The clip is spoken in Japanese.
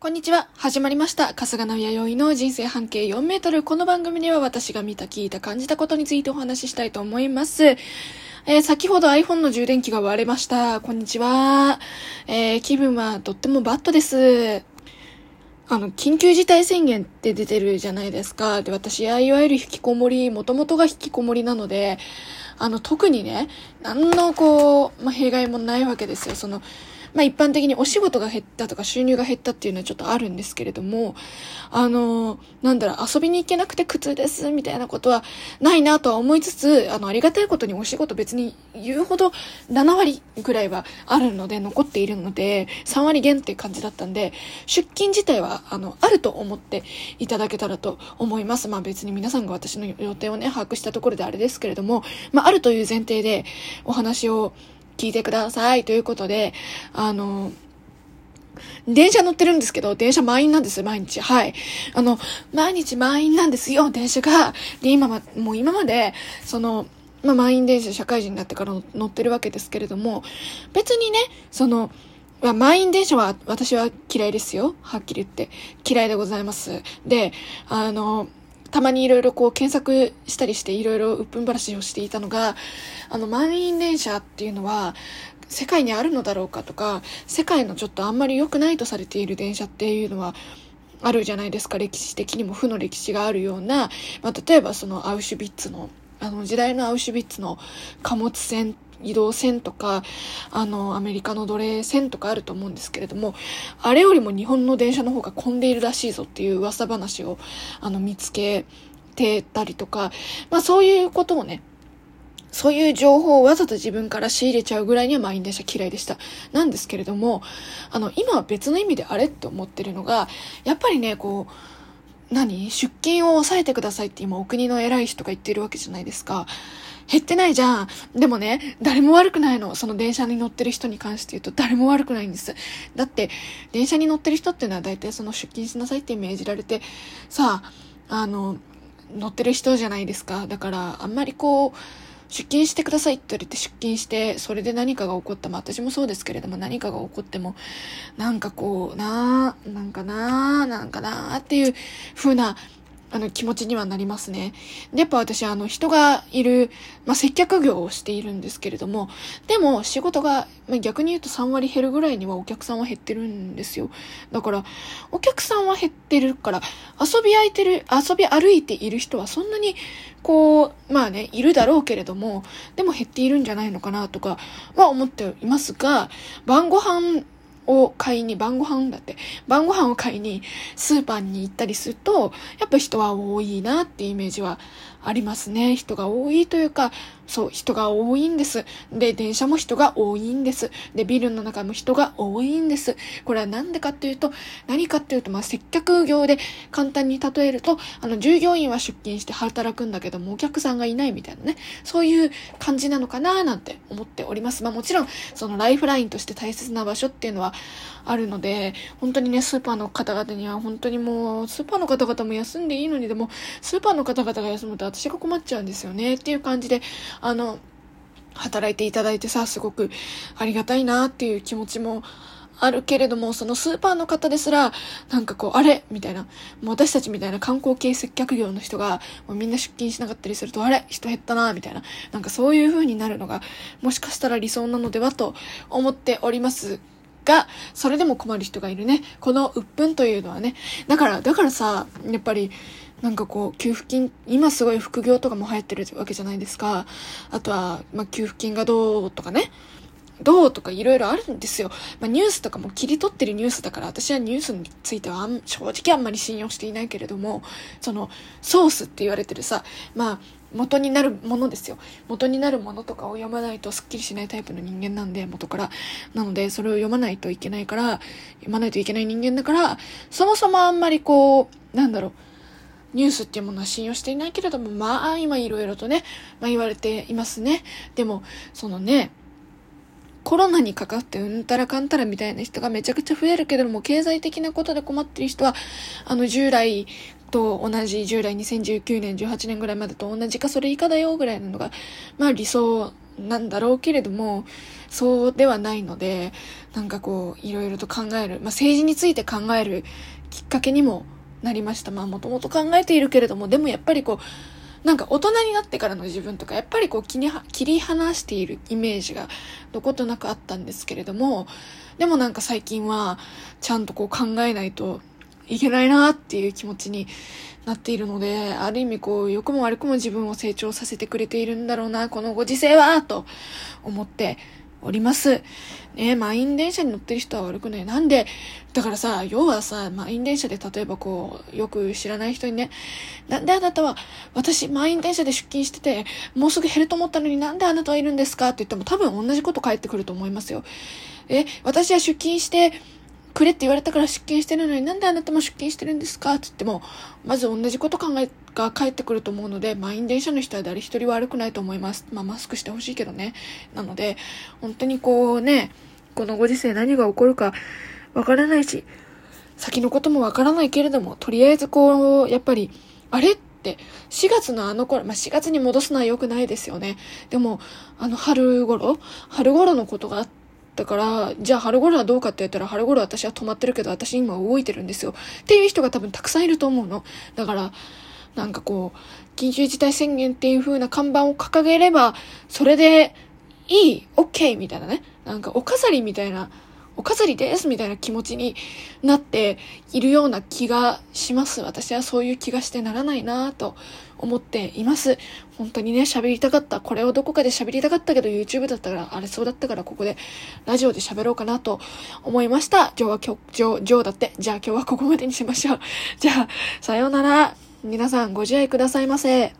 こんにちは。始まりました。春日野弥生の人生半径4メートル。この番組では私が見た、聞いた、感じたことについてお話ししたいと思います。えー先ほど iPhone の充電器が割れました。こんにちは。えー気分はとってもバッドです。あの、緊急事態宣言って出てるじゃないですか。で、私は、いわゆる引きこもり、もともとが引きこもりなので、あの、特にね、何のこう、まあ、弊害もないわけですよ。その、まあ、一般的にお仕事が減ったとか収入が減ったっていうのはちょっとあるんですけれども、あの、なんだろう、遊びに行けなくて苦痛です、みたいなことはないなとは思いつつ、あの、ありがたいことにお仕事別に言うほど7割ぐらいはあるので、残っているので、3割減っていう感じだったんで、出勤自体は、あの、あると思っていただけたらと思います。まあ別に皆さんが私の予定をね、把握したところであれですけれども、まああるという前提でお話を聞いてくださいということで、あの、電車乗ってるんですけど、電車満員なんです、毎日。はい。あの、毎日満員なんですよ、電車が。で、今ま、もう今まで、その、まあ、満員電車社会人になってから乗ってるわけですけれども、別にね、その、まあ満員電車は私は嫌いですよ。はっきり言って。嫌いでございます。で、あの、たまにいろいろこう検索したりしていろいろうっぷんばらしをしていたのが、あの満員電車っていうのは世界にあるのだろうかとか、世界のちょっとあんまり良くないとされている電車っていうのはあるじゃないですか。歴史的にも負の歴史があるような、まあ、例えばそのアウシュビッツの、あの時代のアウシュビッツの貨物船移動船とか、あの、アメリカの奴隷船とかあると思うんですけれども、あれよりも日本の電車の方が混んでいるらしいぞっていう噂話を、あの、見つけてたりとか、まあそういうことをね、そういう情報をわざと自分から仕入れちゃうぐらいには満員電車嫌いでした。なんですけれども、あの、今は別の意味であれって思ってるのが、やっぱりね、こう、何？出勤を抑えてくださいって今お国の偉い人が言ってるわけじゃないですか。減ってないじゃん。でもね、誰も悪くないの。その電車に乗ってる人に関して言うと誰も悪くないんです。だって、電車に乗ってる人っていうのは大体その出勤しなさいって命じられて、さあ、あの、乗ってる人じゃないですか。だから、あんまりこう、出勤してくださいって言われて出勤して、それで何かが起こった。まあ私もそうですけれども、何かが起こっても、なんかこう、なあ、なんかなあ、なんかなあっていう風な、あの気持ちにはなりますね。で、やっぱ私、あの人がいる、まあ接客業をしているんですけれども、でも仕事が、まあ、逆に言うと3割減るぐらいにはお客さんは減ってるんですよ。だから、お客さんは減ってるから、遊び空いてる、遊び歩いている人はそんなに、こう、まあね、いるだろうけれども、でも減っているんじゃないのかなとかは思っていますが、晩ご飯を買いに、晩ご飯だって、晩ご飯を買いにスーパーに行ったりすると、やっぱ人は多いなっていうイメージはありますね。人が多いというか、そう、人が多いんです。で、電車も人が多いんです。で、ビルの中も人が多いんです。これはなんでかっていうと、何かっていうと、まあ、接客業で簡単に例えると、あの、従業員は出勤して働くんだけども、お客さんがいないみたいなね、そういう感じなのかななんて思っております。まあ、もちろん、そのライフラインとして大切な場所っていうのはあるので、本当にね、スーパーの方々には本当にもう、スーパーの方々も休んでいいのに、でも、スーパーの方々が休むと私が困っちゃうんですよね、っていう感じで、あの、働いていただいてさ、すごくありがたいなっていう気持ちもあるけれども、そのスーパーの方ですら、なんかこう、あれ？みたいな、もう私たちみたいな観光系接客業の人が、もうみんな出勤しなかったりすると、あれ？人減ったなみたいな、なんかそういう風になるのが、もしかしたら理想なのではと思っております。が、それでも困る人がいるね。この鬱憤というのはね。だから、だからさ、やっぱり、なんかこう、給付金、今すごい副業とかも流行ってるわけじゃないですか。あとは、まあ、給付金がどうとかね。どうとかいろいろあるんですよ。まあ、ニュースとかも切り取ってるニュースだから、私はニュースについては正直あんまり信用していないけれども、その、ソースって言われてるさ、まあ、元になるものですよ。元になるものとかを読まないとスッキリしないタイプの人間なんで、元から。なので、それを読まないといけないから、読まないといけない人間だから、そもそもあんまりこう、なんだろう、ニュースっていうものは信用していないけれども、まあ、今いろいろとね、まあ言われていますね。でも、そのね、コロナにかかってうんたらかんたらみたいな人がめちゃくちゃ増えるけれども、経済的なことで困ってる人は、あの、従来と同じ、従来2019年、18年ぐらいまでと同じかそれ以下だよぐらいなのが、まあ理想なんだろうけれども、そうではないので、なんかこう、いろいろと考える、まあ、政治について考えるきっかけにもなりました。まあ、もともと考えているけれども、でもやっぱりこう、なんか大人になってからの自分とか、やっぱりこう切り切り離しているイメージがどことなくあったんですけれども、でもなんか最近はちゃんとこう考えないといけないなっていう気持ちになっているので、ある意味こう、良くも悪くも自分を成長させてくれているんだろうな、このご時世は、と思っております。ね満員電車に乗ってる人は悪くない。なんで、だからさ、要はさ、満員電車で例えばこう、よく知らない人にね、なんであなたは、私満員電車で出勤してて、もうすぐ減ると思ったのになんであなたはいるんですか？って言っても多分同じこと返ってくると思いますよ。え、私は出勤して、くれって言われたから出勤してるのになんであなたも出勤してるんですか？って言っても、まず同じこと考えが返ってくると思うので、満員電車の人は誰一人悪くないと思います。まあマスクしてほしいけどね。なので、本当にこうね、このご時世何が起こるかわからないし、先のこともわからないけれども、とりあえずこう、やっぱり、あれって、4月のあの頃、まあ、4月に戻すのは良くないですよね。でも、あの春頃春頃のことがあって、だから、じゃあ春頃はどうかって言ったら、春頃私は止まってるけど、私今動いてるんですよ。っていう人が多分たくさんいると思うの。だから、なんかこう、緊急事態宣言っていう風な看板を掲げれば、それでいい、OK みたいなね。なんかお飾りみたいなお飾りですみたいな気持ちになっているような気がします。私はそういう気がしてならないなと思っています。本当にね、喋りたかった。これをどこかで喋りたかったけど YouTube だったから、あれそうだったからここでラジオで喋ろうかなと思いました。今日は、今日、今日だって。じゃあ今日はここまでにしましょう。じゃあ、さようなら。皆さんご自愛くださいませ。